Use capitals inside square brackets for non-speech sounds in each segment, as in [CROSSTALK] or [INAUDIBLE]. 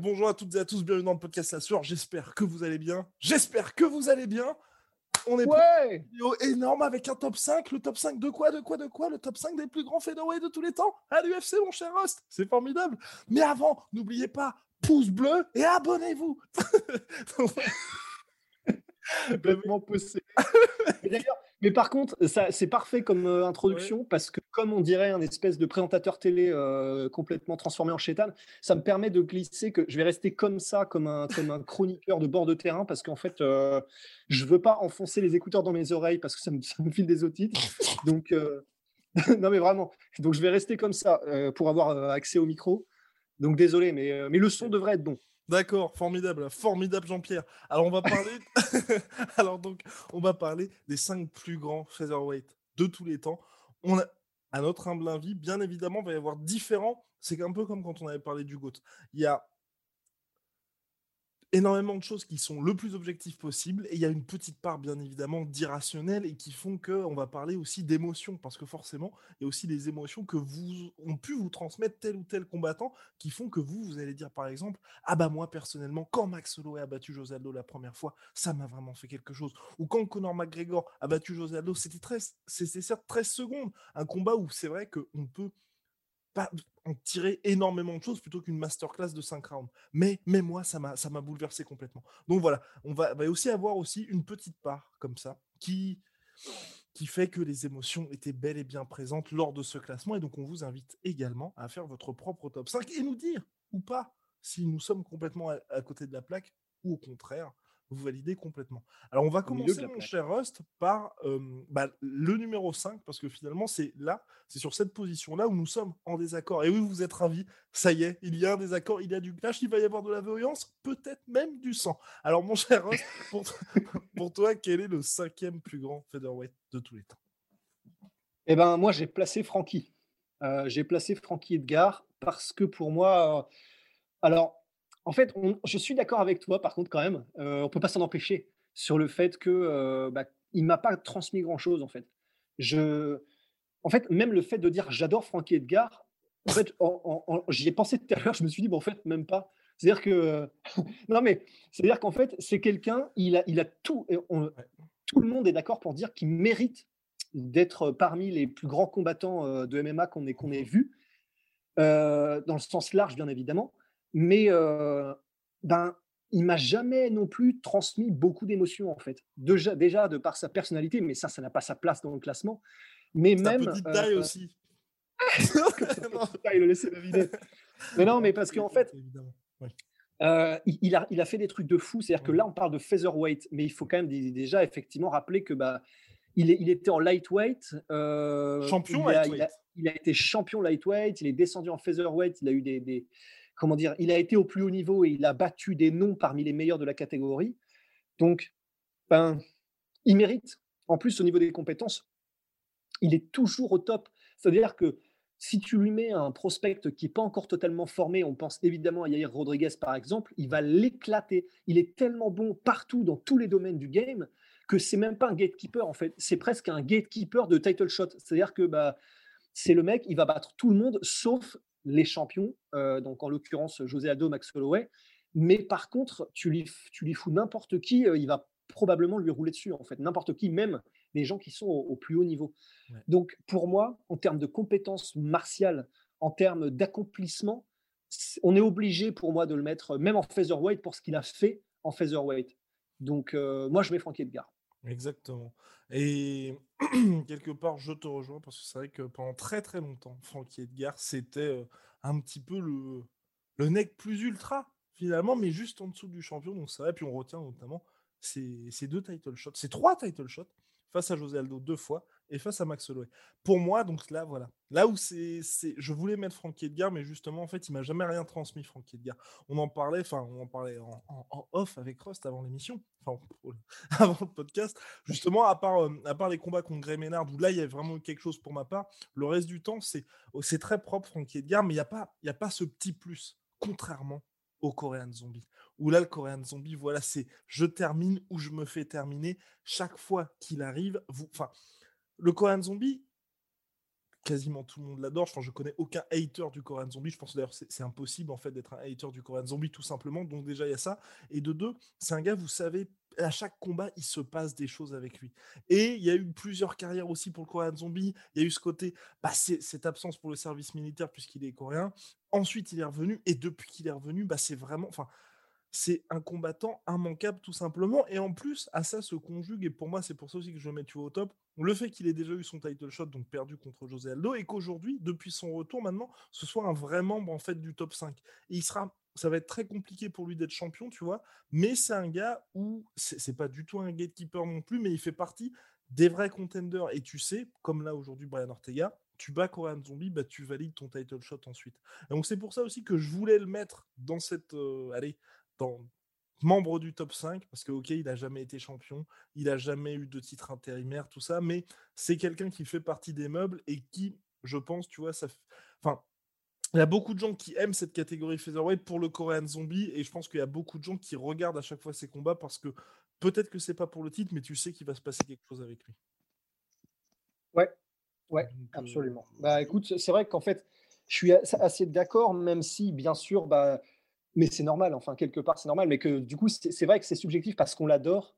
Bonjour à toutes et à tous, bienvenue dans le podcast La Sueur. J'espère que vous allez bien. J'espère que vous allez bien. On est Ouais une vidéo énorme avec un top 5. Le top 5 de quoi De quoi De quoi? Le top 5 des plus grands featherweight de tous les temps? À l'UFC, mon cher host. C'est formidable. Mais avant, n'oubliez pas, pouce bleu et abonnez-vous. [LAUGHS] complètement mais, [LAUGHS] d'ailleurs- mais par contre, ça, c'est parfait comme euh, introduction parce que, comme on dirait un espèce de présentateur télé euh, complètement transformé en chétan, ça me permet de glisser que je vais rester comme ça, comme un, comme un chroniqueur de bord de terrain parce qu'en fait, euh, je veux pas enfoncer les écouteurs dans mes oreilles parce que ça me, [LAUGHS] ça me file des otites. Donc, euh, [LAUGHS] non, mais vraiment. Donc, je vais rester comme ça pour avoir accès au micro. Donc, désolé, mais, mais le son devrait être bon. D'accord, formidable, formidable Jean-Pierre. Alors on va parler, [LAUGHS] alors donc on va parler des cinq plus grands featherweight de tous les temps. On a, à notre humble avis, bien évidemment, il va y avoir différents. C'est un peu comme quand on avait parlé du GOAT. Il y a énormément de choses qui sont le plus objectives possible et il y a une petite part bien évidemment d'irrationnel et qui font que on va parler aussi d'émotions parce que forcément il y a aussi les émotions que vous ont pu vous transmettre tel ou tel combattant qui font que vous vous allez dire par exemple ah bah moi personnellement quand Max Holloway a battu José Aldo la première fois ça m'a vraiment fait quelque chose ou quand Conor McGregor a battu José Aldo c'était 13 c'était certes 13 secondes. Un combat où c'est vrai qu'on peut pas en tirer énormément de choses plutôt qu'une masterclass de 5 rounds. Mais, mais moi, ça m'a, bouleversé complètement. Donc voilà, on va, va aussi avoir aussi une petite part comme ça qui, qui fait que les émotions étaient bel et bien présentes lors de ce classement. Et donc on vous invite également à faire votre propre top 5 et nous dire ou pas si nous sommes complètement à côté de la plaque ou au contraire, vous validez complètement. Alors on va commencer, mon cher Rust, par euh, bah, le numéro 5, parce que finalement c'est là, c'est sur cette position-là où nous sommes en désaccord. Et oui, vous êtes ravis, ça y est, il y a un désaccord, il y a du clash, il va y avoir de la violence, peut-être même du sang. Alors mon cher Rust, [LAUGHS] pour, pour toi, quel est le cinquième plus grand featherweight de tous les temps? Eh ben, moi, j'ai placé Francky. Euh, j'ai placé Francky Edgar parce que pour moi, euh, alors, en fait, on- je suis d'accord avec toi, par contre, quand même, euh, on peut pas s'en empêcher sur le fait que euh, bah, il m'a pas transmis grand-chose, en fait. Je, en fait, même le fait de dire j'adore Francky Edgar, en fait, j'y ai pensé tout à l'heure, je me suis dit, bon, en fait, même pas. C'est-à-dire que, [LAUGHS] non, mais c'est-à-dire qu'en fait, c'est quelqu'un, il a, il a tout, et on- tout le monde est d'accord pour dire qu'il mérite d'être parmi les plus grands combattants euh, de MMA qu'on ait, qu'on ait vus, euh, dans le sens large, bien évidemment. Mais euh, ben, il m'a jamais non plus transmis beaucoup d'émotions, en fait. Déjà, déjà, de par sa personnalité, mais ça, ça n'a pas sa place dans le classement. Mais Sa même. petite taille euh, aussi. [LAUGHS] Il deviner. Mais non, mais parce qu'en fait, euh, il, a, il a fait des trucs de fou. C'est-à-dire que là, on parle de featherweight, mais il faut quand même dé- déjà effectivement rappeler que bah, il, est, il était en lightweight. euh, Champion il a, lightweight. Il a, il a été champion lightweight. Il est descendu en featherweight. Il a eu des, des- comment dire Il a été au plus haut niveau et il a battu des noms parmi les meilleurs de la catégorie. Donc, ben, il mérite. En plus, au niveau des compétences, il est toujours au top. C'est-à-dire que si tu lui mets un prospect qui n'est pas encore totalement formé, on pense évidemment à Yair Rodriguez par exemple, il va l'éclater. Il est tellement bon partout dans tous les domaines du game que c'est même pas un gatekeeper en fait, c'est presque un gatekeeper de title shot. C'est-à-dire que bah, c'est le mec, il va battre tout le monde sauf les champions, euh, donc en l'occurrence José Aldo, Max Holloway. Mais par contre, tu lui, tu lui fous n'importe qui, euh, il va probablement lui rouler dessus en fait, n'importe qui, même les gens qui sont au, au plus haut niveau. Ouais. Donc pour moi, en termes de compétences martiales, en termes d'accomplissement, on est obligé pour moi de le mettre même en featherweight pour ce qu'il a fait en featherweight. Donc euh, moi je mets Frankie Edgar. Exactement. Et [CLEARS THROAT] quelque part, je te rejoins parce que c'est vrai que pendant très très longtemps, Frankie Edgar, c'était un petit peu le, le nec plus ultra, finalement, mais juste en dessous du champion. Donc ça va. Puis on retient notamment ces, ces deux title shots, ces trois title shots face à José Aldo deux fois et face à Max Holloway. Pour moi, donc là, voilà. Là où c'est. Je voulais mettre Frankie Edgar, mais justement, en fait, il m'a jamais rien transmis, Frankie Edgar. On en parlait, enfin, on en parlait en, off avec Rust avant l'émission, enfin, [LAUGHS] avant le podcast. Justement, à part, euh, à part les combats contre Grey Ménard, où là, il y a vraiment quelque chose pour ma part, le reste du temps, c'est oh, très propre, Frankie Edgar, mais il n'y a, pas, a pas ce petit plus, contrairement au Korean Zombie. Où là, le Korean Zombie, voilà, c'est je termine ou je me fais terminer. Chaque fois qu'il arrive, vous, le Korean Zombie, quasiment tout le monde l'adore. Je pense je connais aucun hater du Korean Zombie. Je pense d'ailleurs c'est impossible d'être un hater du Korean Zombie tout simplement. Donc déjà il y a ça. Et de deux, c'est un gars, vous savez, à chaque combat, il se passe des choses avec lui. Et il y a eu plusieurs carrières aussi pour le Korean Zombie. Il y a eu ce côté, bah, cette absence pour le service militaire puisqu'il est coréen. Ensuite, il est revenu. Et depuis qu'il est revenu, bah, c'est vraiment. Enfin, c'est un combattant immanquable tout simplement. Et en plus, à ça se conjugue, et pour moi, c'est pour ça aussi que je mets au top, le fait qu'il ait déjà eu son title shot, donc perdu contre José Aldo, et qu'aujourd'hui, depuis son retour maintenant, ce soit un vrai membre en fait du top 5. Et il ça va être très compliqué pour lui d'être champion, tu vois, mais c'est un gars où c'est pas du tout un gatekeeper non plus, mais il fait partie des vrais contenders. Et tu sais, comme là aujourd'hui Brian Ortega, tu bats Korean Zombie, bah, tu valides ton title shot ensuite. donc c'est pour ça aussi que je voulais le mettre dans cette, euh, allez, membre du top 5, parce que ok, il n'a jamais été champion, il n'a jamais eu de titre intérimaire, tout ça, mais c'est quelqu'un qui fait partie des meubles et qui, je pense, tu vois, ça. Enfin, il y a beaucoup de gens qui aiment cette catégorie featherweight pour le Korean Zombie, et je pense qu'il y a beaucoup de gens qui regardent à chaque fois ses combats parce que peut-être que c'est pas pour le titre, mais tu sais qu'il va se passer quelque chose avec lui. Ouais, ouais, euh, absolument. Bah écoute, c'est vrai qu'en fait, je suis assez d'accord, même si, bien sûr, bah, mais c'est normal, enfin, quelque part, c'est normal. Mais que du coup, c'est vrai que c'est subjectif parce qu'on l'adore.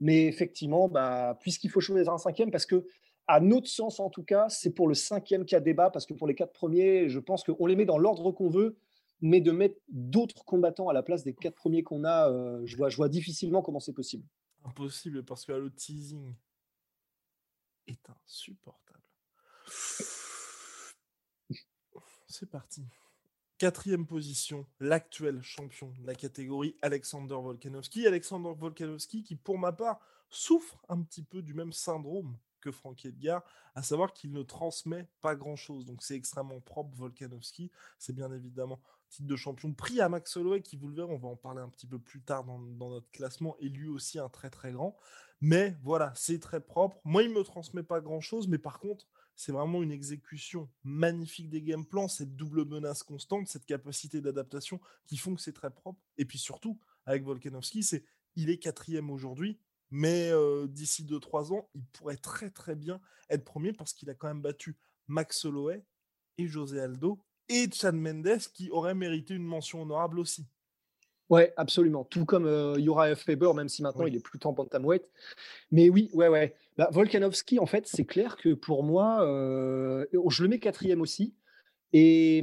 Mais effectivement, bah, puisqu'il faut choisir un cinquième, parce que, à notre sens en tout cas, c'est pour le cinquième qu'il y a débat, parce que pour les quatre premiers, je pense qu'on les met dans l'ordre qu'on veut, mais de mettre d'autres combattants à la place des quatre premiers qu'on a, euh, je, vois, je vois difficilement comment c'est possible. Impossible, parce que le teasing est insupportable. C'est parti. Quatrième position, l'actuel champion de la catégorie, Alexander Volkanovski. Alexander Volkanovski qui, pour ma part, souffre un petit peu du même syndrome que Frankie Edgar, à savoir qu'il ne transmet pas grand-chose. Donc c'est extrêmement propre, Volkanovski. C'est bien évidemment titre de champion pris à Max Holloway, qui, vous le verrez, on va en parler un petit peu plus tard dans, dans notre classement, et lui aussi un très très grand. Mais voilà, c'est très propre. Moi, il ne me transmet pas grand-chose, mais par contre, c'est vraiment une exécution magnifique des game plans, cette double menace constante, cette capacité d'adaptation qui font que c'est très propre. Et puis surtout, avec Volkanovski, c'est il est quatrième aujourd'hui, mais euh, d'ici 2-3 ans, il pourrait très très bien être premier parce qu'il a quand même battu Max Holloway et José Aldo et Chad Mendes qui aurait mérité une mention honorable aussi. Ouais, absolument. Tout comme euh, Uriah Faber, même si maintenant il est plus en bantamweight. Mais oui, ouais, ouais. Bah, Volkanovski, en fait, c'est clair que pour moi, euh, je le mets quatrième aussi. Et,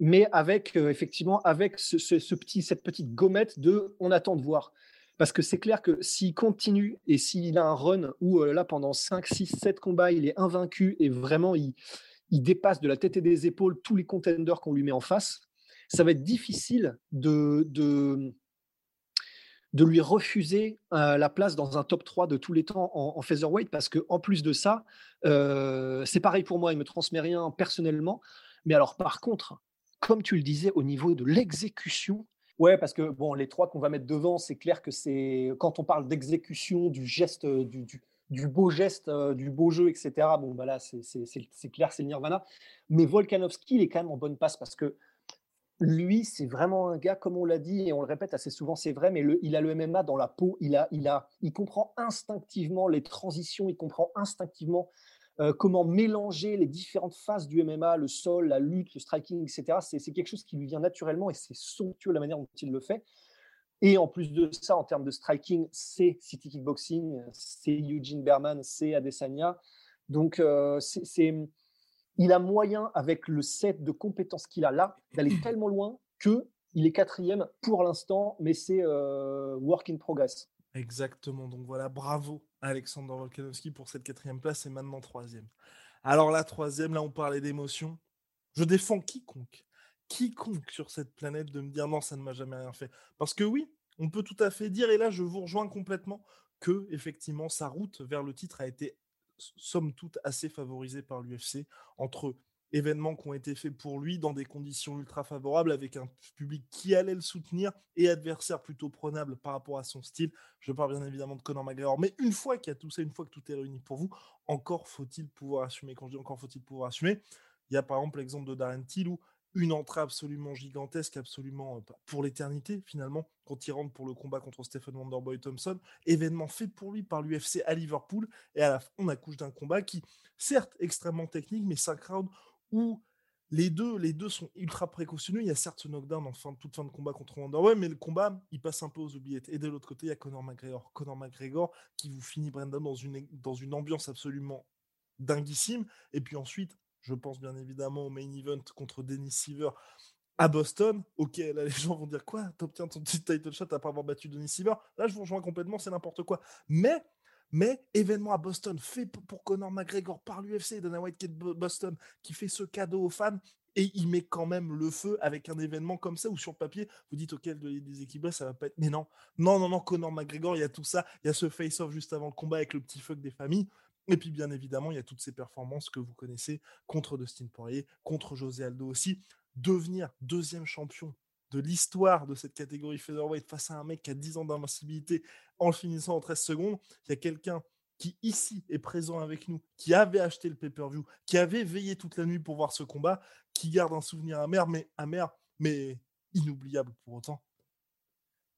mais avec, euh, effectivement, avec ce, petit, cette petite gommette de on attend de voir. Parce que c'est clair que s'il continue et s'il a un run où là, pendant 5, 6, 7 combats, il est invaincu et vraiment il, il dépasse de la tête et des épaules tous les contenders qu'on lui met en face, ça va être difficile de, de, de lui refuser euh, la place dans un top 3 de tous les temps en, featherweight parce qu'en plus de ça, euh, c'est pareil pour moi, il me transmet rien personnellement. Mais alors par contre, comme tu le disais, au niveau de l'exécution, Ouais, parce que bon, les trois qu'on va mettre devant, c'est clair que c'est quand on parle d'exécution, du geste, du, du, beau geste, euh, du beau jeu, etc. Bon, bah là, c'est clair, c'est Nirvana. Mais Volkanovski, il est quand même en bonne passe parce que lui, c'est vraiment un gars, comme on l'a dit et on le répète assez souvent, c'est vrai, mais il a le MMA dans la peau. Il, a, il, a, il comprend instinctivement les transitions, il comprend instinctivement euh, comment mélanger les différentes phases du MMA, le sol, la lutte, le striking, etc. C'est quelque chose qui lui vient naturellement et c'est somptueux la manière dont il le fait. Et en plus de ça, en termes de striking, c'est City Kickboxing, c'est Eugene Berman, c'est Adesanya. Donc, euh, c'est il a moyen, avec le set de compétences qu'il a là, d'aller [CLEARS THROAT] tellement loin que il est quatrième pour l'instant, mais c'est euh, work in progress. Exactement. Donc voilà, bravo Alexander Volkanovski pour cette quatrième place et maintenant troisième. Alors la troisième, là on parlait d'émotion. Je défends quiconque, quiconque sur cette planète de me dire non, ça ne m'a jamais rien fait. Parce que oui, on peut tout à fait dire, et là je vous rejoins complètement, que effectivement sa route vers le titre a été somme toute assez favorisée par l'UFC entre événements qui ont été faits pour lui dans des conditions ultra favorables avec un public qui allait le soutenir et adversaire plutôt prenable par rapport à son style. Je parle bien évidemment de Conor McGregor, mais une fois qu'il y a tout ça, une fois que tout est réuni pour vous, encore faut-il pouvoir assumer. Quand je dis encore faut-il pouvoir assumer, il y a par exemple l'exemple de Darren Till où une entrée absolument gigantesque, absolument euh, pour l'éternité finalement, quand il rentre pour le combat contre Stephen Wonderboy Thompson, événement fait pour lui par l'UFC à Liverpool, et on accouche d'un combat qui, certes extrêmement technique, mais 5 rounds où les deux, les deux sont ultra précautionneux. Il y a certes ce knockdown en fin, toute fin de combat contre Wonderboy, mais le combat, il passe un peu aux oubliettes. Et de l'autre côté, il y a Conor McGregor. Conor McGregor qui vous finit Brandon dans une, dans une ambiance absolument dinguissime. Et puis ensuite, je pense bien évidemment au main event contre Dennis Seaver à Boston. Ok, là les [LAUGHS] gens vont dire quoi? T'obtiens ton petit title shot après avoir battu Dennis Seaver? Là je vous rejoins complètement, c'est n'importe quoi. Mais mais événement à Boston fait pour Conor McGregor par l'UFC, Dana White qui est de Boston, qui fait ce cadeau aux fans et il met quand même le feu avec un événement comme ça où sur papier vous dites ok des équipes ça va pas être mais non. Non non non Conor McGregor il y a tout ça. Il y a ce face off juste avant le combat avec le petit fuck des familles et puis bien évidemment, il y a toutes ces performances que vous connaissez contre Dustin Poirier, contre José Aldo aussi. Devenir deuxième champion de l'histoire de cette catégorie featherweight face à un mec qui a 10 ans d'invincibilité en le finissant en 13 secondes, il y a quelqu'un qui ici est présent avec nous, qui avait acheté le pay-per-view, qui avait veillé toute la nuit pour voir ce combat, qui garde un souvenir amer, mais amer, mais inoubliable pour autant.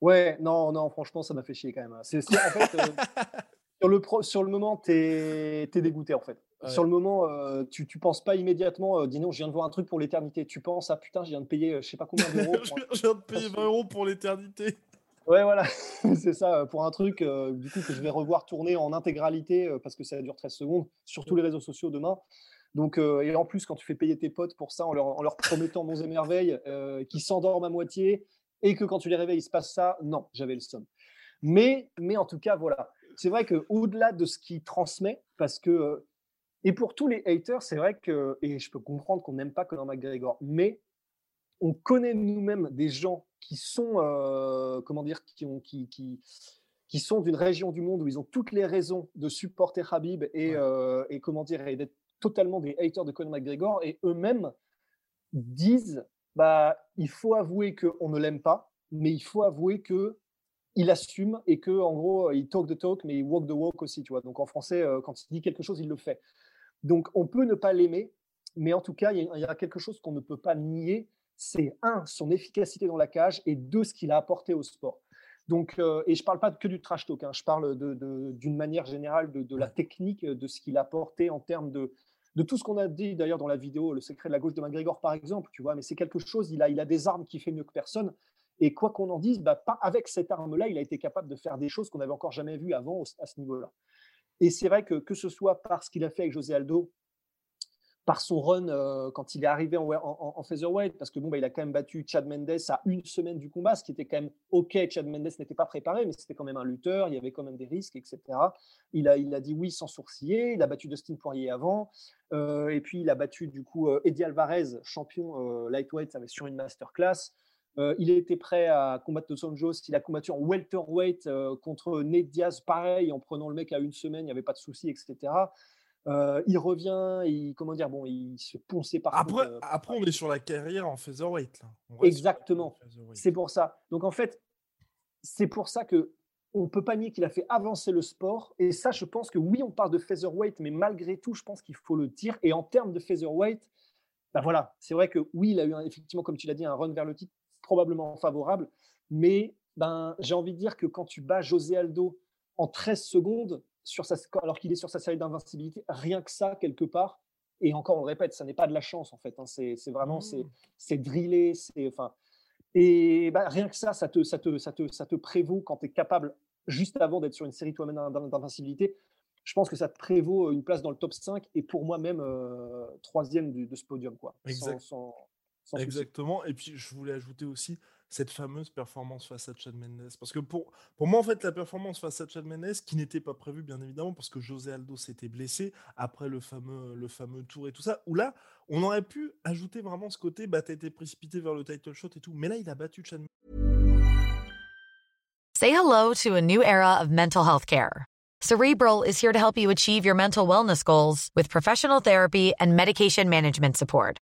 Ouais, non, non, franchement, ça m'a fait chier quand même. Hein. C'est, en fait, euh, [LAUGHS] Sur le, sur le moment, tu es, dégoûté en fait. Sur le moment, euh, tu, tu penses pas immédiatement, euh, dis non, je viens de voir un truc pour l'éternité. Tu penses, ah putain, je viens de payer euh, je sais pas combien [LAUGHS] d'euros. je viens de payer 20 euros pour l'éternité. Ouais, voilà, [LAUGHS] c'est ça, pour un truc du coup que je vais revoir tourner en intégralité parce que ça dure 13 secondes sur tous les réseaux sociaux demain. Donc, et en plus, quand tu fais payer tes potes pour ça en leur, en leur promettant bons et merveilles, qui s'endorment à moitié et que quand tu les réveilles, il se passe ça, non, j'avais le somme. Mais, mais en tout cas, voilà c'est vrai qu'au-delà de ce qu'il transmet, parce que, euh, et pour tous les haters, c'est vrai que, et je peux comprendre qu'on n'aime pas Conor McGregor, mais on connaît nous-mêmes des gens qui sont, euh, comment dire, qui, ont, qui, qui, qui sont d'une région du monde où ils ont toutes les raisons de supporter Habib et, euh, et comment dire, et d'être totalement des haters de Conor McGregor, et eux-mêmes disent, bah, il faut avouer qu'on ne l'aime pas, mais il faut avouer que il assume et que en gros il talk the talk mais il walk the walk aussi tu vois. Donc en français euh, quand il dit quelque chose il le fait. Donc on peut ne pas l'aimer mais en tout cas il y, a quelque chose qu'on ne peut pas nier. C'est un son efficacité dans la cage et deux ce qu'il a apporté au sport. Donc euh, et je parle pas que du trash talk hein, je parle d'une manière générale de, la technique de ce qu'il a apporté en termes de de tout ce qu'on a dit d'ailleurs dans la vidéo, le secret de la gauche de McGregor par exemple, tu vois, mais c'est quelque chose, il a, il a des armes qui fait mieux que personne. Et quoi qu'on en dise, bah, pas avec cette arme-là, il a été capable de faire des choses qu'on n'avait encore jamais vues avant à ce niveau-là. Et c'est vrai que que ce soit par ce qu'il a fait avec José Aldo, par son run euh, quand il est arrivé en, en, featherweight, parce que bon, bah, il a quand même battu Chad Mendes à une semaine du combat, ce qui était quand même ok. Chad Mendes n'était pas préparé, mais c'était quand même un lutteur, il y avait quand même des risques, etc. Il a, dit oui sans sourciller. Il a battu Dustin Poirier avant, euh, et puis il a battu du coup euh, Eddie Alvarez, champion lightweight, sur une masterclass. Euh, il était prêt à combattre Dos Anjos. Il a combattu en welterweight euh, contre Ned Diaz, pareil, en prenant le mec à une semaine, il n'y avait pas de souci, etc. Euh, il revient, il, comment dire, bon, il se ponçait par Après, après, on est sur la carrière en featherweight. Là. Exactement. C'est pour ça. Donc en fait, c'est pour ça que on peut pas nier qu'il a fait avancer le sport. Et ça, je pense que oui, on parle de featherweight, mais malgré tout, je pense qu'il faut le dire. Et en termes de featherweight, ben voilà, c'est vrai que oui, il a eu effectivement, comme tu l'as dit, un run vers le titre probablement favorable. Mais ben, j'ai envie de dire que quand tu bats José Aldo en 13 secondes, sur sa, alors qu'il est sur sa série d'invincibilité, rien que ça, quelque part, et encore on le répète, ça n'est pas de la chance en fait, hein, c'est vraiment, c'est mmh. drillé, c'est enfin. Et ben, rien que ça, ça te, ça te, ça te, ça te prévaut quand tu es capable, juste avant d'être sur une série toi-même d'invincibilité, je pense que ça te prévaut une place dans le top 5 et pour moi même euh, troisième de, ce podium. Quoi, Exactement. Et puis, je voulais ajouter aussi cette fameuse performance face à Chad Mendes. Parce que pour, pour moi, en fait, la performance face à Chad Mendes, qui n'était pas prévue, bien évidemment, parce que José Aldo s'était blessé après le fameux, le fameux tour et tout ça, où là, on aurait pu ajouter vraiment ce côté, bah, t'as été précipité vers le title shot et tout. Mais là, il a battu Chad Mendes. Say hello to a new era of mental health care. Cerebral is here to help you achieve your mental wellness goals with professional therapy and medication management support.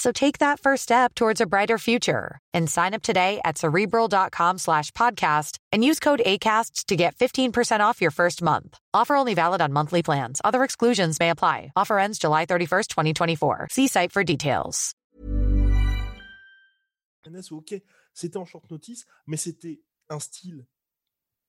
So take that first step towards a brighter future and sign up today at cerebral.com slash podcast and use code ACasts to get 15% off your first month. Offer only valid on monthly plans. Other exclusions may apply. Offer ends July 31st, 2024. See site for details. ok, c'était en short notice, mais c'était un style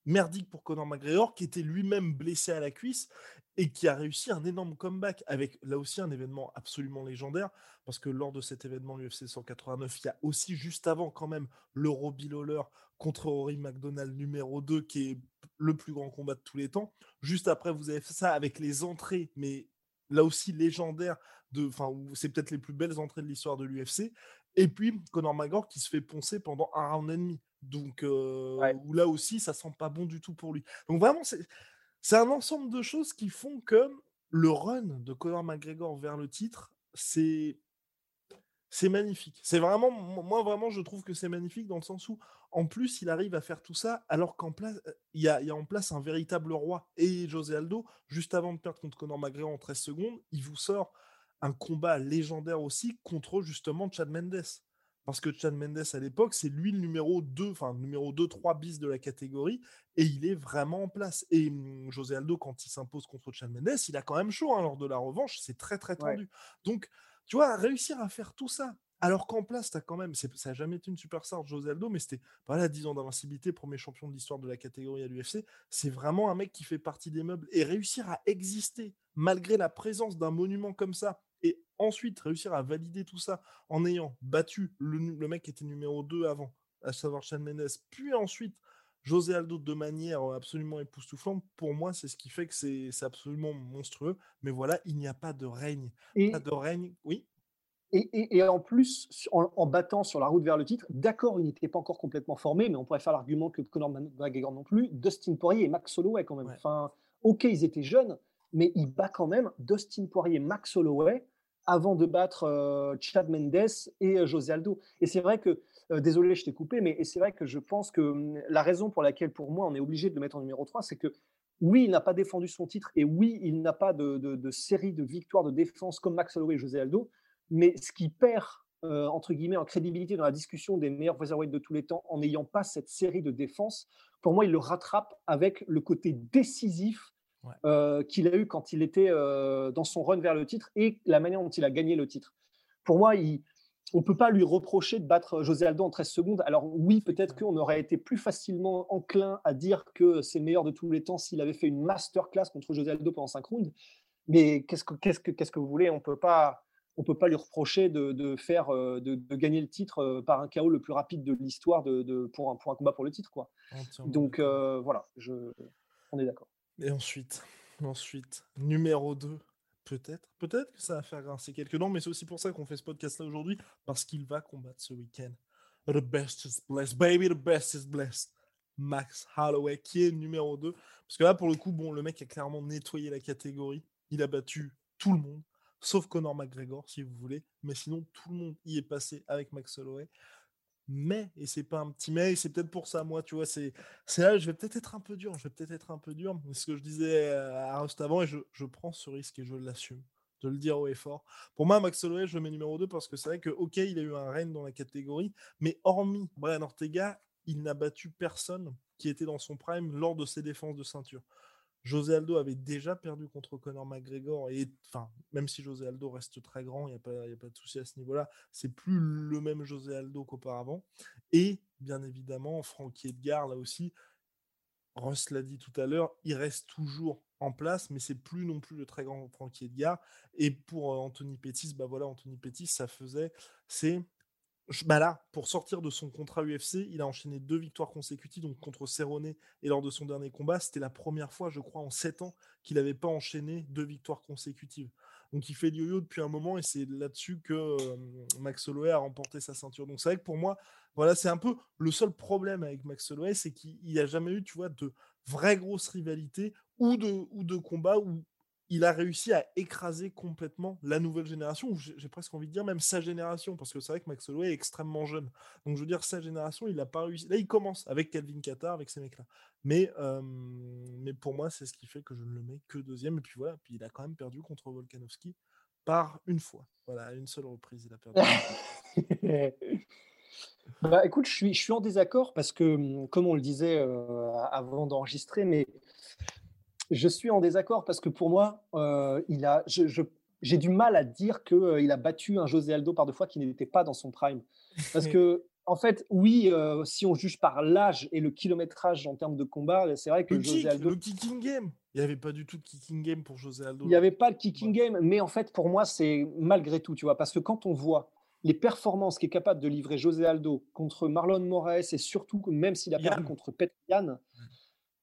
merdique pour Conor McGregor, qui était lui-même blessé à la cuisse et qui a réussi un énorme comeback avec là aussi un événement absolument légendaire parce que lors de cet événement UFC 189, il y a aussi juste avant quand même le Robbie Lawler contre Rory McDonald numéro 2 qui est le plus grand combat de tous les temps. Juste après, vous avez fait ça avec les entrées, mais là aussi légendaires de enfin c'est peut-être les plus belles entrées de l'histoire de l'UFC et puis Conor McGregor qui se fait poncer pendant un round et demi. Donc où là aussi ça sent pas bon du tout pour lui. Donc vraiment c'est un ensemble de choses qui font que le run de Conor McGregor vers le titre, c'est c'est magnifique. C'est vraiment, moi vraiment, je trouve que c'est magnifique dans le sens où, en plus, il arrive à faire tout ça alors qu'en place, il y, a, en place un véritable roi. Et José Aldo, juste avant de perdre contre Conor McGregor en 13 secondes, il vous sort un combat légendaire aussi contre justement Chad Mendes. Parce que Chad Mendes à l'époque, c'est lui le numéro 2, enfin numéro 2-3 bis de la catégorie, et il est vraiment en place. Et hum, José Aldo, quand il s'impose contre Chad Mendes, il a quand même chaud hein, lors de la revanche, c'est très très tendu. Donc, tu vois, réussir à faire tout ça, alors qu'en place, tu as quand même, ça n'a jamais été une superstar de José Aldo, mais c'était, voilà, 10 ans d'invincibilité, premier champion de l'histoire de la catégorie à l'UFC, c'est vraiment un mec qui fait partie des meubles. Et réussir à exister, malgré la présence d'un monument comme ça, et ensuite réussir à valider tout ça en ayant battu le, le mec qui était numéro 2 avant, à savoir Chan Mendes, puis ensuite José Aldo de manière absolument époustouflante, pour moi, c'est ce qui fait que c'est absolument monstrueux. Mais voilà, il n'y a pas de règne. pas de règne, oui? Et, et, en plus, en, battant sur la route vers le titre, d'accord, il n'était pas encore complètement formé, mais on pourrait faire l'argument que Conor McGregor non plus, Dustin Poirier et Max Holloway quand même. Enfin, ok, ils étaient jeunes, mais il bat quand même Dustin Poirier, Max Holloway, avant de battre Chad Mendes et José Aldo. Et c'est vrai que, désolé, je t'ai coupé, mais c'est vrai que je pense que hum, la raison pour laquelle, pour moi, on est obligé de le mettre en numéro 3, c'est que oui, il n'a pas défendu son titre et oui, il n'a pas de, série de victoires de défense comme Max Holloway et José Aldo, mais ce qui perd, entre guillemets, en crédibilité dans la discussion des meilleurs featherweight de tous les temps en n'ayant pas cette série de défense, pour moi, il le rattrape avec le côté décisif euh, qu'il a eu quand il était euh, dans son run vers le titre et la manière dont il a gagné le titre. Pour moi, on ne peut pas lui reprocher de battre José Aldo en 13 secondes. Alors oui, peut-être qu'on aurait été plus facilement enclin à dire que c'est le meilleur de tous les temps s'il avait fait une masterclass contre José Aldo pendant 5 rounds. Mais qu'est-ce que, qu'est-ce que, qu'est-ce que vous voulez? On peut pas on peut pas lui reprocher de, faire euh, de, gagner le titre par un chaos le plus rapide de l'histoire de, pour, un, pour un combat pour le titre quoi. Donc voilà, je, on est d'accord. Et ensuite, ensuite, numéro 2, peut-être, peut-être que ça va faire grincer quelques dents, mais c'est aussi pour ça qu'on fait ce podcast-là aujourd'hui, parce qu'il va combattre ce week-end. The best is blessed, baby, the best is blessed. Max Holloway, qui est numéro 2. Parce que là, pour le coup, bon, le mec a clairement nettoyé la catégorie. Il a battu tout le monde, sauf Conor McGregor, si vous voulez. Mais sinon, tout le monde y est passé avec Max Holloway mais, et c'est pas un petit mais, c'est peut-être pour ça, moi, tu vois, c'est là, je vais peut-être être un peu dur, je vais peut-être être un peu dur, ce que je disais à Rust avant, et je, je, prends ce risque et je l'assume, de le dire haut et fort. Pour moi, Max Holloway, je le mets numéro 2 parce que c'est vrai que, ok, il a eu un règne dans la catégorie, mais hormis Brian Ortega, il n'a battu personne qui était dans son prime lors de ses défenses de ceinture. José Aldo avait déjà perdu contre Conor McGregor et même si José Aldo reste très grand, il n'y a, pas, a pas de souci à ce niveau-là, c'est plus le même José Aldo qu'auparavant. Et bien évidemment, Frankie Edgar, là aussi, Ross l'a dit tout à l'heure, il reste toujours en place, mais c'est plus non plus le très grand Frankie Edgar. Et pour euh, Anthony Pettis, bah voilà, Anthony Pettis, ça faisait, c'est bah là, pour sortir de son contrat UFC, il a enchaîné deux victoires consécutives, donc contre Cerrone et lors de son dernier combat. C'était la première fois, je crois, en sept ans qu'il n'avait pas enchaîné deux victoires consécutives. Donc il fait du yo-yo depuis un moment et c'est là-dessus que euh, Max Holloway a remporté sa ceinture. Donc c'est vrai que pour moi, voilà, c'est un peu le seul problème avec Max Holloway, c'est qu'il n'y a jamais eu, tu vois, de vraies grosses rivalités ou de, ou de combats où il a réussi à écraser complètement la nouvelle génération, ou j'ai presque envie de dire même sa génération, parce que c'est vrai que Max Holloway est extrêmement jeune. Donc je veux dire, sa génération, il n'a pas réussi. Là, il commence avec Calvin Qatar, avec ces mecs-là. Mais, mais pour moi, c'est ce qui fait que je ne le mets que deuxième. Et puis voilà, puis il a quand même perdu contre Volkanovski par une fois. Voilà, une seule reprise, il a perdu. [LAUGHS] bah, écoute, je suis en désaccord parce que, comme on le disait avant d'enregistrer, mais je suis en désaccord parce que pour moi, euh, il a, j'ai du mal à dire qu'il euh, a battu un José Aldo par deux fois qui n'était pas dans son prime. Parce [LAUGHS] que, en fait, oui, euh, si on juge par l'âge et le kilométrage en termes de combat, c'est vrai que le José Aldo. Le kicking game Il n'y avait pas du tout de kicking game pour José Aldo. Il n'y avait pas de kicking game, mais en fait, pour moi, c'est malgré tout, tu vois, parce que quand on voit les performances qu'est capable de livrer José Aldo contre Marlon Moraes et surtout, même s'il a perdu contre Petrian,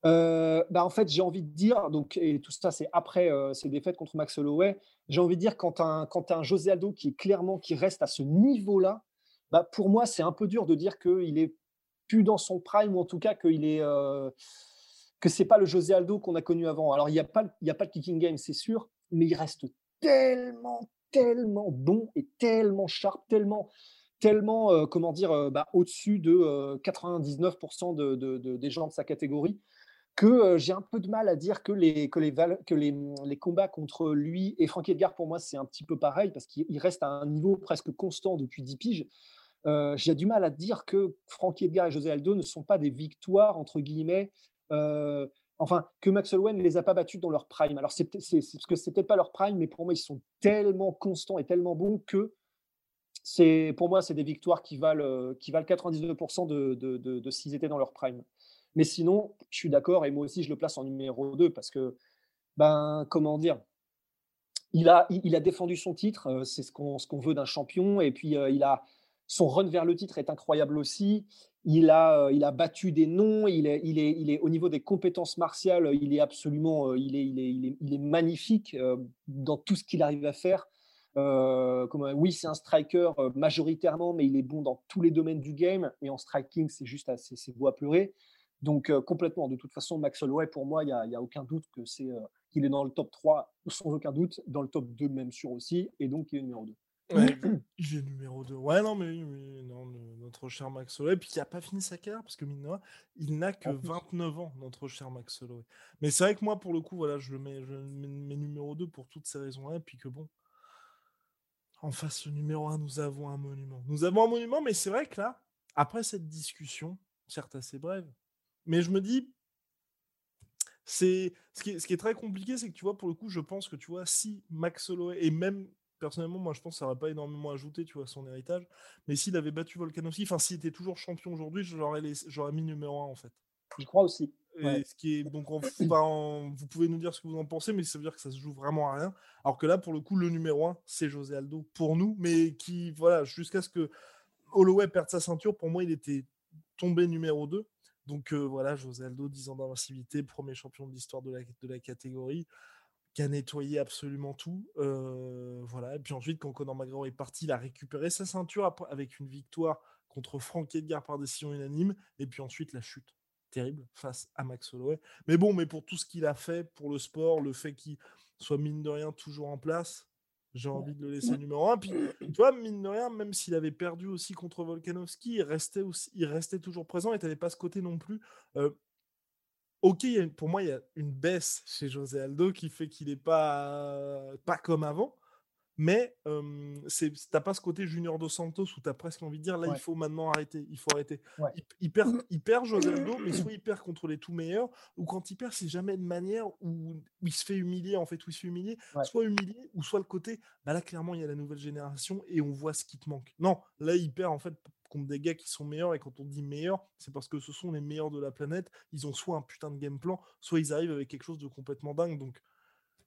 euh, bah en fait, j'ai envie de dire, donc, et tout ça, c'est après euh, ses défaites contre Max Holloway, j'ai envie de dire, quand un, quand un José Aldo qui est clairement, qui reste à ce niveau-là, bah, pour moi, c'est un peu dur de dire qu'il est plus dans son prime, ou en tout cas qu'il est. Euh, que c'est pas le José Aldo qu'on a connu avant. Alors, il n'y a, pas, y a pas de kicking game, c'est sûr, mais il reste tellement, tellement bon et tellement sharp, tellement tellement, comment dire, bah, au-dessus de 99% de, de, des gens de sa catégorie que j'ai un peu de mal à dire que les, les combats contre lui et Frankie Edgar, pour moi, c'est un petit peu pareil parce qu'il reste à un niveau presque constant depuis 10 piges. j'ai du mal à dire que Frankie Edgar et José Aldo ne sont pas des victoires, entre guillemets, enfin, que Max Holloway ne les a pas battus dans leur prime. Alors, c'est parce que c'était pas leur prime, mais pour moi, ils sont tellement constants et tellement bons que c'est, pour moi, c'est des victoires qui valent, qui valent 99% de, de, de, de s'ils étaient dans leur prime. Mais sinon, je suis d'accord, et moi aussi, je le place en numéro 2 parce que, ben, comment dire, il a, il, a défendu son titre, euh, c'est ce qu'on ce qu'on veut d'un champion, et puis euh, il a, son run vers le titre est incroyable aussi. Il a, euh, il a battu des noms, il est, il, est, il est au niveau des compétences martiales, il est absolument, il est, il est, il est, il est magnifique dans tout ce qu'il arrive à faire. comme, oui, c'est un striker majoritairement, mais il est bon dans tous les domaines du game. Et en striking, c'est juste c'est beau à pleurer. Donc complètement, de toute façon, Max Holloway, pour moi, il n'y a, a, aucun doute que c'est qu'il est dans le top 3, sans aucun doute, dans le top 2 même sûr aussi, et donc il est numéro 2. Ouais, il est numéro 2. Ouais, non, mais, non, notre cher Max Holloway, puis il n'a pas fini sa carrière, parce que mine il n'a que 29 ans, notre cher Max Holloway. Mais c'est vrai que moi, pour le coup, voilà, je le mets, je mets, numéro 2 pour toutes ces raisons-là, et puis que bon, en face, le numéro 1, nous avons un monument. Nous avons un monument, mais c'est vrai que là, après cette discussion, certes assez brève, mais je me dis, c'est ce qui, est, ce qui est très compliqué, c'est que tu vois, pour le coup, je pense que tu vois, si Max Holloway, et même personnellement, moi je pense que ça n'aurait pas énormément ajouté, tu vois, son héritage, mais s'il avait battu Volkanovski, enfin, s'il était toujours champion aujourd'hui, j'aurais, j'aurais mis numéro 1 en fait. Je crois aussi. ce qui est donc vous pouvez nous dire ce que vous en pensez, mais ça veut dire que ça se joue vraiment à rien. Alors que là, pour le coup, le numéro 1, c'est José Aldo pour nous, mais qui, voilà, jusqu'à ce que Holloway perde sa ceinture, pour moi, il était tombé numéro 2. Donc voilà, José Aldo, 10 ans d'invincibilité, premier champion de l'histoire de la, catégorie, qui a nettoyé absolument tout. voilà. Et puis ensuite, quand Conor McGregor est parti, il a récupéré sa ceinture avec une victoire contre Frank Edgar par décision unanime. Et puis ensuite, la chute terrible face à Max Holloway. Mais bon, mais pour tout ce qu'il a fait pour le sport, le fait qu'il soit mine de rien toujours en place, j'ai envie de le laisser numéro 1. Puis, tu vois, mine de rien, même s'il avait perdu aussi contre Volkanovski, il restait, aussi, il restait toujours présent et tu n'avais pas ce côté non plus. Euh, ok, pour moi, il y a une baisse chez José Aldo qui fait qu'il n'est pas, pas comme avant. Mais euh, c'est t'as pas ce côté Junior Dos Santos où tu as presque envie de dire là, il faut maintenant arrêter. Il faut arrêter. Il, il, perd, [COUGHS] il perd mais soit il perd contre les tout meilleurs, ou quand il perd, c'est jamais de manière où, il se fait humilier, en fait, où il se fait humilier, soit humilié, ou soit le côté, bah là, clairement, il y a la nouvelle génération et on voit ce qui te manque. Non, là, il perd, en fait, contre des gars qui sont meilleurs, et quand on dit meilleurs, c'est parce que ce sont les meilleurs de la planète. Ils ont soit un putain de game plan, soit ils arrivent avec quelque chose de complètement dingue. Donc,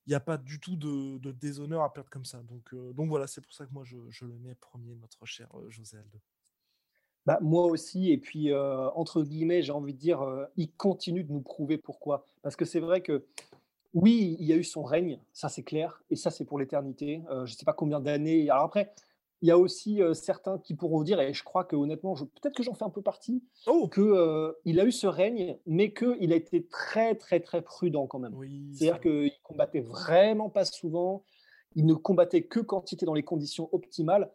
il n'y a pas du tout de, déshonneur à perdre comme ça. Donc, euh, donc voilà, c'est pour ça que moi, je, le mets premier, notre cher euh, José Aldo. Bah, moi aussi, et puis euh, entre guillemets, j'ai envie de dire, il continue de nous prouver pourquoi. Parce que c'est vrai que oui, il y a eu son règne, ça c'est clair, et ça c'est pour l'éternité. je ne sais pas combien d'années. Alors après, il y a aussi certains qui pourront dire, et je crois que honnêtement, peut-être que j'en fais un peu partie, oh qu'il a eu ce règne, mais qu'il a été très, très, très prudent quand même. C'est-à-dire qu'il combattait vraiment pas souvent, il ne combattait que quand il était dans les conditions optimales,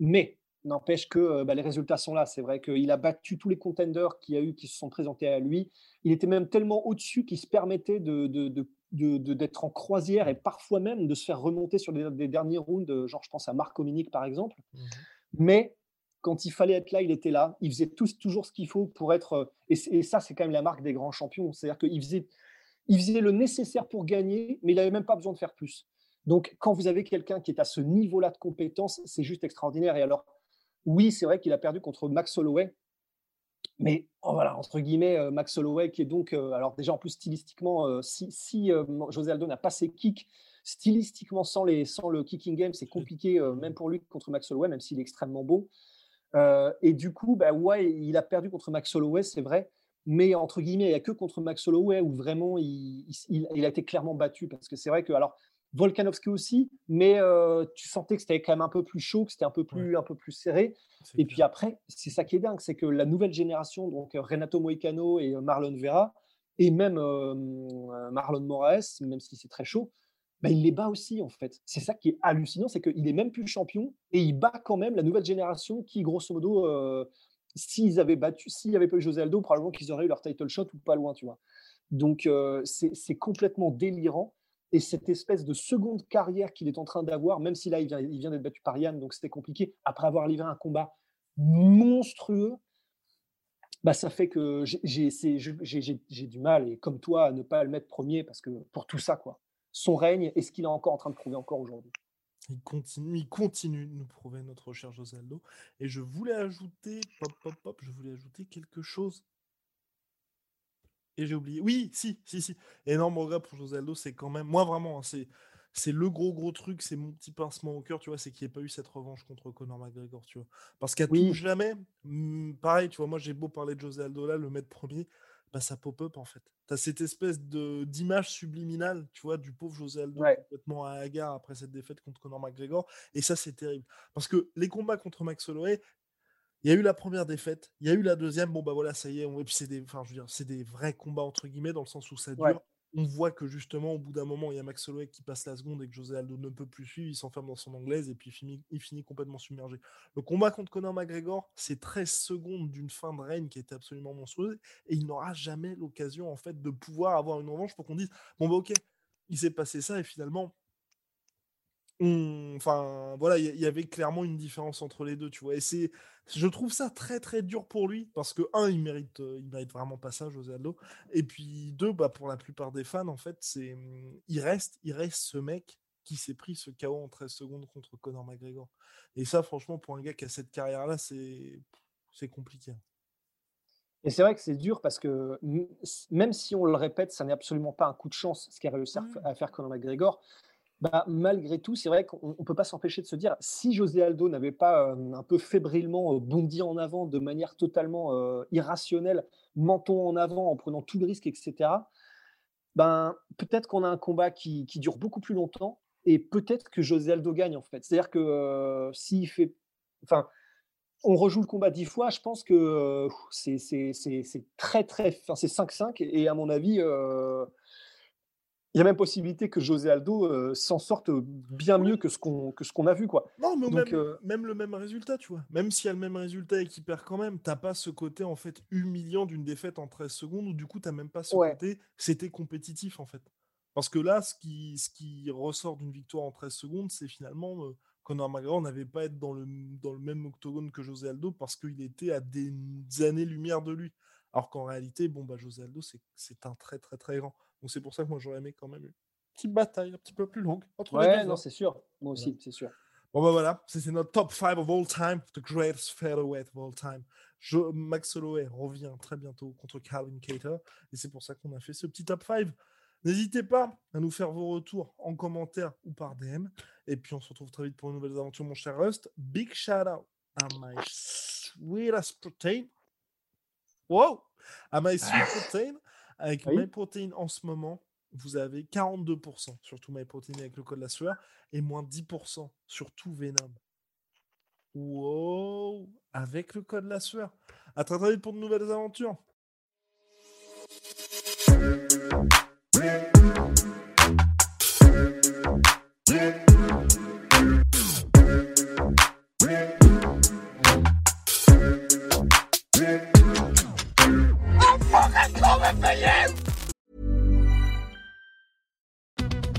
mais n'empêche que bah, les résultats sont là. C'est vrai qu'il a battu tous les contenders qui a eu, qui se sont présentés à lui. Il était même tellement au-dessus qu'il se permettait de, de, de d'être en croisière et parfois même de se faire remonter sur des, derniers rounds, genre je pense à Marc Dominique par exemple. Mmh Mais quand il fallait être là, il était là. Il faisait tous, toujours ce qu'il faut pour être. Et, ça, c'est quand même la marque des grands champions. C'est-à-dire qu'il faisait, il faisait le nécessaire pour gagner, mais il n'avait même pas besoin de faire plus. Donc, quand vous avez quelqu'un qui est à ce niveau-là de compétence, c'est juste extraordinaire. Et alors, oui, c'est vrai qu'il a perdu contre Max Holloway, mais oh, voilà, entre guillemets, euh, Max Holloway, qui est donc, euh, alors déjà en plus stylistiquement, euh, si, si José Aldo n'a pas ses kicks, stylistiquement sans, les, sans le kicking game, c'est compliqué même pour lui contre Max Holloway, même s'il est extrêmement bon. et du coup, bah, ouais, il a perdu contre Max Holloway, c'est vrai. Mais entre guillemets, il n'y a que contre Max Holloway où vraiment il, il, il, a été clairement battu. Parce que c'est vrai que, alors, Volkanovski aussi, mais tu sentais que c'était quand même un peu plus chaud, que c'était un peu plus, un peu plus serré. Et puis après, c'est ça qui est dingue, c'est que la nouvelle génération, donc Renato Moicano et Marlon Vera, et même Marlon Moraes, même si c'est très chaud, bah, il les bat aussi en fait. C'est ça qui est hallucinant, c'est qu'il est même plus champion et il bat quand même la nouvelle génération qui, grosso modo, s'ils avaient battu, s'il n'y avait pas eu José Aldo, probablement qu'ils auraient eu leur title shot ou pas loin, tu vois. Donc c'est complètement délirant et cette espèce de seconde carrière qu'il est en train d'avoir, même si là, il vient, d'être battu par Yann, donc c'était compliqué, après avoir livré un combat monstrueux, bah, ça fait que j'ai du mal, et comme toi, à ne pas le mettre premier, parce que pour tout ça, quoi. Son règne, est ce qu'il est encore en train de prouver encore aujourd'hui. Il continue, il continue de nous prouver notre cher José Aldo. Et je voulais ajouter, je voulais ajouter quelque chose et j'ai oublié. Oui, si, si, si. Énorme regret pour José Aldo, c'est quand même. Moi, vraiment, hein, c'est. C'est le gros gros truc, c'est mon petit pincement au cœur, tu vois, c'est qu'il n'y ait pas eu cette revanche contre Conor McGregor, tu vois. Parce qu'à tout jamais, mmh, pareil, tu vois, moi j'ai beau parler de José Aldo là, le mettre premier, bah ça pop-up en fait. Tu as cette espèce de d'image subliminale, tu vois, du pauvre José Aldo complètement à Agar après cette défaite contre Conor McGregor, et ça c'est terrible. Parce que les combats contre Max Holloway, il y a eu la première défaite, il y a eu la deuxième, bon bah voilà, ça y est, on... et puis c'est des, enfin, je veux dire, c'est des vrais combats entre guillemets dans le sens où ça dure. On voit que justement, au bout d'un moment, il y a Max Holloway qui passe la seconde et que José Aldo ne peut plus suivre, il s'enferme dans son anglaise et puis il finit, il finit complètement submergé. Le combat contre Conor McGregor, c'est 13 secondes d'une fin de règne qui était absolument monstrueuse et il n'aura jamais l'occasion en fait de pouvoir avoir une revanche pour qu'on dise bon bah ok, il s'est passé ça et finalement enfin voilà, il y, avait clairement une différence entre les deux, tu vois. Et c'est, je trouve ça très très dur pour lui parce que un, il mérite, euh, il mérite vraiment pas ça, José Aldo. Et puis deux, bah pour la plupart des fans, en fait, c'est, mmh, il reste, il reste ce mec qui s'est pris ce chaos en 13 secondes contre Conor McGregor. Et ça, franchement, pour un gars qui a cette carrière-là, c'est, c'est compliqué. Et c'est vrai que c'est dur parce que même si on le répète, ça n'est absolument pas un coup de chance ce qu'a réussi mmh. à faire Conor McGregor. Bah, malgré tout, c'est vrai qu'on ne peut pas s'empêcher de se dire, si José Aldo n'avait pas un peu fébrilement bondi en avant de manière totalement irrationnelle, menton en avant en prenant tout le risque, etc., ben, peut-être qu'on a un combat qui, dure beaucoup plus longtemps et peut-être que José Aldo gagne en fait. C'est-à-dire que s'il fait. Enfin, on rejoue le combat dix fois, je pense que c'est très, très. Enfin, c'est 5-5 et à mon avis il y a même possibilité que José Aldo euh, s'en sorte bien mieux que ce qu'on que ce qu'on a vu quoi. Non mais même, euh, même, le même résultat tu vois. Même s'il y a le même résultat et qu'il perd quand même, t'as pas ce côté en fait humiliant d'une défaite en 13 secondes où du coup t'as même pas ce côté c'était compétitif en fait. Parce que là, ce qui, ce qui ressort d'une victoire en 13 secondes, c'est finalement euh, Conor McGregor n'avait pas être dans le, dans le même octogone que José Aldo parce qu'il était à des années-lumière de lui. Alors qu'en réalité, bon, bah, José Aldo, c'est un très très très grand. Donc c'est pour ça que moi j'aurais aimé quand même une petite bataille un petit peu plus longue. Entre ouais, non, c'est sûr. Moi aussi, c'est sûr. Bon, bah voilà, c'est notre top 5 of all time, the greatest featherweight of all time. Je, Max Holloway revient très bientôt contre Calvin Cater, et c'est pour ça qu'on a fait ce petit top 5. N'hésitez pas à nous faire vos retours en commentaire ou par DM. Et puis on se retrouve très vite pour une nouvelle aventure, mon cher Rust. Big shout out à my sweetest protein. Wow! À my sweet [LAUGHS] protein. Avec oui. MyProtein en ce moment, vous avez 42% sur tout MyProtein avec le code la sueur et moins 10% sur tout Venom. Wow! Avec le code la sueur. À très très vite pour de nouvelles aventures.